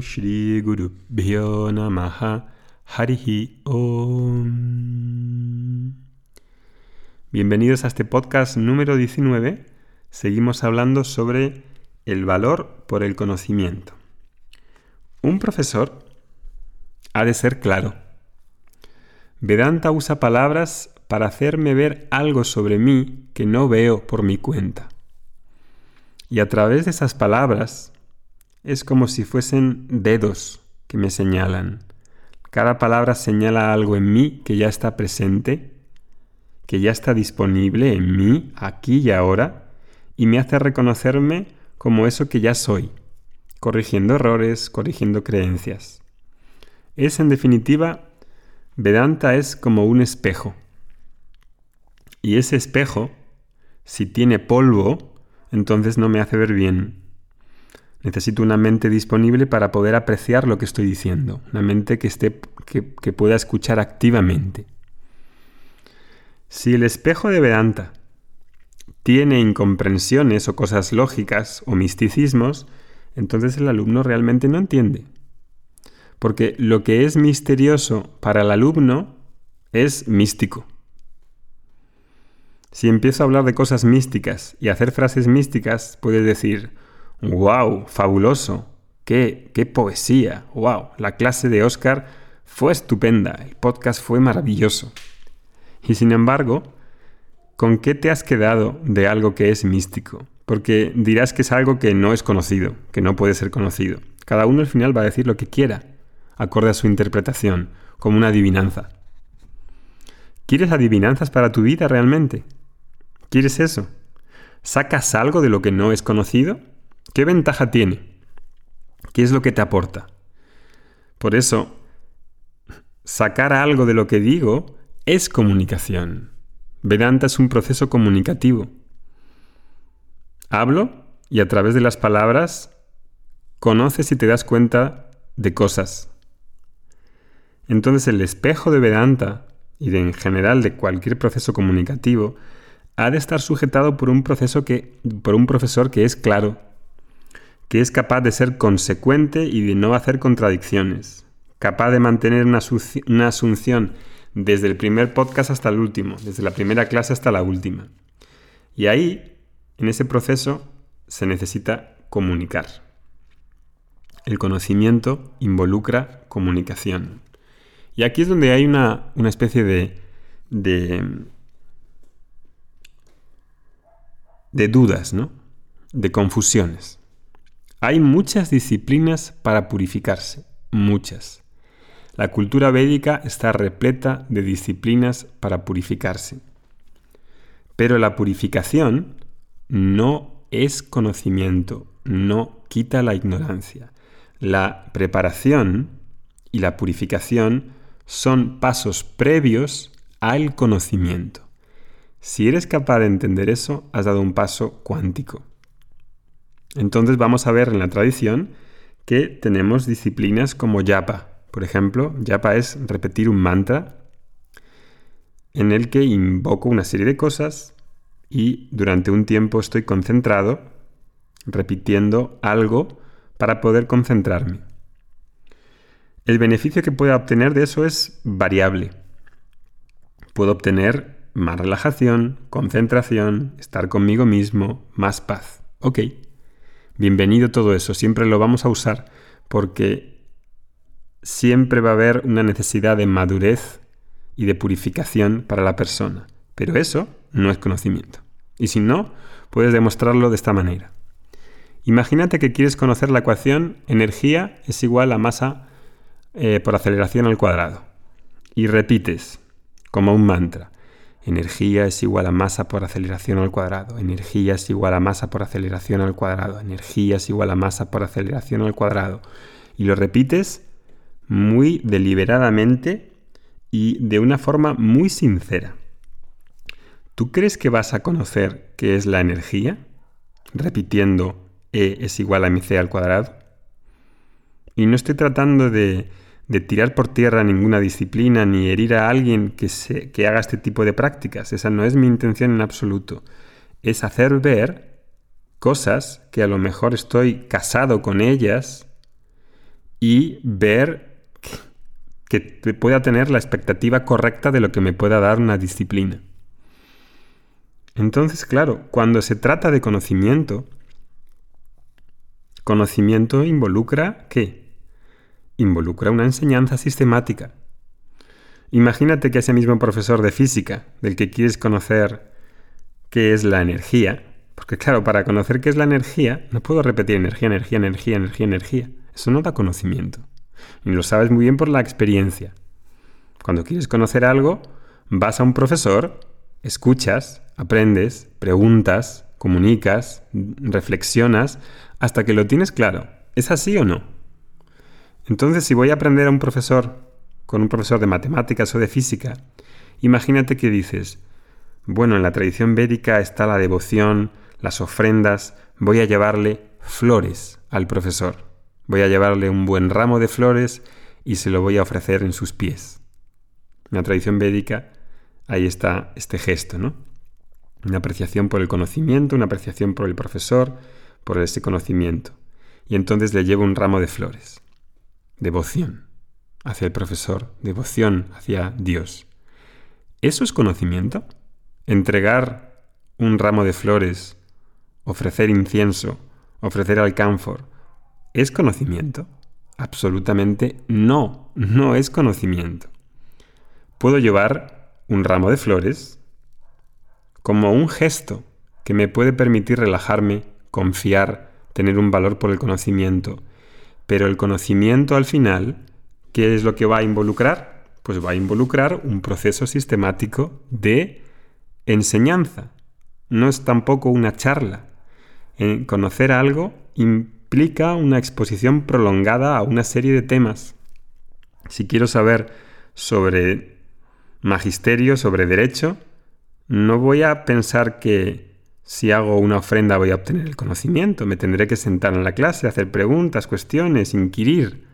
Shri Guru Namaha Harihi Om. Bienvenidos a este podcast número 19. Seguimos hablando sobre el valor por el conocimiento. Un profesor ha de ser claro. Vedanta usa palabras para hacerme ver algo sobre mí que no veo por mi cuenta. Y a través de esas palabras es como si fuesen dedos que me señalan. Cada palabra señala algo en mí que ya está presente, que ya está disponible en mí, aquí y ahora, y me hace reconocerme como eso que ya soy, corrigiendo errores, corrigiendo creencias. Es, en definitiva, Vedanta es como un espejo. Y ese espejo, si tiene polvo, entonces no me hace ver bien. Necesito una mente disponible para poder apreciar lo que estoy diciendo, una mente que, esté, que, que pueda escuchar activamente. Si el espejo de Vedanta tiene incomprensiones o cosas lógicas o misticismos, entonces el alumno realmente no entiende. Porque lo que es misterioso para el alumno es místico. Si empiezo a hablar de cosas místicas y hacer frases místicas, puedes decir, wow, fabuloso, qué, qué poesía, wow, la clase de Oscar fue estupenda, el podcast fue maravilloso. Y sin embargo, ¿con qué te has quedado de algo que es místico? Porque dirás que es algo que no es conocido, que no puede ser conocido. Cada uno al final va a decir lo que quiera, acorde a su interpretación, como una adivinanza. ¿Quieres adivinanzas para tu vida realmente? ¿Quieres eso? ¿Sacas algo de lo que no es conocido? ¿Qué ventaja tiene? ¿Qué es lo que te aporta? Por eso, sacar algo de lo que digo es comunicación. Vedanta es un proceso comunicativo. Hablo y a través de las palabras conoces y te das cuenta de cosas. Entonces el espejo de Vedanta y de, en general de cualquier proceso comunicativo ha de estar sujetado por un proceso que por un profesor que es claro, que es capaz de ser consecuente y de no hacer contradicciones, capaz de mantener una, una asunción desde el primer podcast hasta el último, desde la primera clase hasta la última. Y ahí, en ese proceso, se necesita comunicar. El conocimiento involucra comunicación. Y aquí es donde hay una, una especie de, de de dudas, ¿no? De confusiones. Hay muchas disciplinas para purificarse, muchas. La cultura védica está repleta de disciplinas para purificarse. Pero la purificación no es conocimiento, no quita la ignorancia. La preparación y la purificación son pasos previos al conocimiento. Si eres capaz de entender eso, has dado un paso cuántico. Entonces vamos a ver en la tradición que tenemos disciplinas como yapa. Por ejemplo, yapa es repetir un mantra en el que invoco una serie de cosas y durante un tiempo estoy concentrado repitiendo algo para poder concentrarme. El beneficio que pueda obtener de eso es variable. Puedo obtener más relajación, concentración, estar conmigo mismo, más paz. Ok, bienvenido todo eso, siempre lo vamos a usar porque siempre va a haber una necesidad de madurez y de purificación para la persona. Pero eso no es conocimiento. Y si no, puedes demostrarlo de esta manera. Imagínate que quieres conocer la ecuación energía es igual a masa eh, por aceleración al cuadrado. Y repites, como un mantra, Energía es igual a masa por aceleración al cuadrado. Energía es igual a masa por aceleración al cuadrado. Energía es igual a masa por aceleración al cuadrado. Y lo repites muy deliberadamente y de una forma muy sincera. ¿Tú crees que vas a conocer qué es la energía? Repitiendo E es igual a mc al cuadrado. Y no estoy tratando de de tirar por tierra ninguna disciplina ni herir a alguien que, se, que haga este tipo de prácticas. Esa no es mi intención en absoluto. Es hacer ver cosas que a lo mejor estoy casado con ellas y ver que pueda tener la expectativa correcta de lo que me pueda dar una disciplina. Entonces, claro, cuando se trata de conocimiento, conocimiento involucra ¿qué? Involucra una enseñanza sistemática. Imagínate que ese mismo profesor de física, del que quieres conocer qué es la energía, porque claro, para conocer qué es la energía, no puedo repetir energía, energía, energía, energía, energía. Eso no da conocimiento. Y lo sabes muy bien por la experiencia. Cuando quieres conocer algo, vas a un profesor, escuchas, aprendes, preguntas, comunicas, reflexionas, hasta que lo tienes claro. ¿Es así o no? Entonces, si voy a aprender a un profesor con un profesor de matemáticas o de física, imagínate que dices, bueno, en la tradición védica está la devoción, las ofrendas, voy a llevarle flores al profesor. Voy a llevarle un buen ramo de flores y se lo voy a ofrecer en sus pies. En la tradición védica ahí está este gesto, ¿no? Una apreciación por el conocimiento, una apreciación por el profesor, por ese conocimiento. Y entonces le llevo un ramo de flores. Devoción hacia el profesor, devoción hacia Dios. ¿Eso es conocimiento? Entregar un ramo de flores, ofrecer incienso, ofrecer alcánfor, ¿es conocimiento? Absolutamente no, no es conocimiento. Puedo llevar un ramo de flores como un gesto que me puede permitir relajarme, confiar, tener un valor por el conocimiento, pero el conocimiento al final ¿Qué es lo que va a involucrar? Pues va a involucrar un proceso sistemático de enseñanza. No es tampoco una charla. En conocer algo implica una exposición prolongada a una serie de temas. Si quiero saber sobre magisterio, sobre derecho, no voy a pensar que si hago una ofrenda voy a obtener el conocimiento. Me tendré que sentar en la clase, hacer preguntas, cuestiones, inquirir.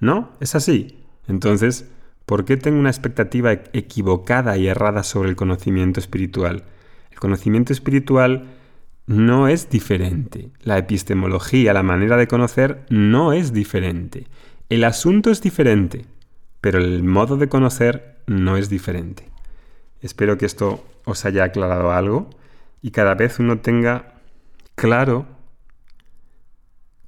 ¿No? Es así. Entonces, ¿por qué tengo una expectativa equivocada y errada sobre el conocimiento espiritual? El conocimiento espiritual no es diferente. La epistemología, la manera de conocer, no es diferente. El asunto es diferente, pero el modo de conocer no es diferente. Espero que esto os haya aclarado algo y cada vez uno tenga claro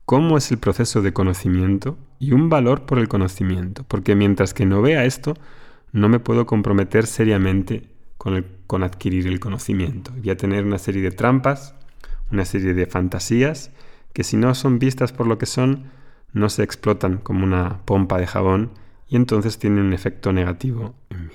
cómo es el proceso de conocimiento y un valor por el conocimiento, porque mientras que no vea esto, no me puedo comprometer seriamente con, con adquirir el conocimiento. Voy a tener una serie de trampas, una serie de fantasías, que si no son vistas por lo que son, no se explotan como una pompa de jabón y entonces tienen un efecto negativo en mí.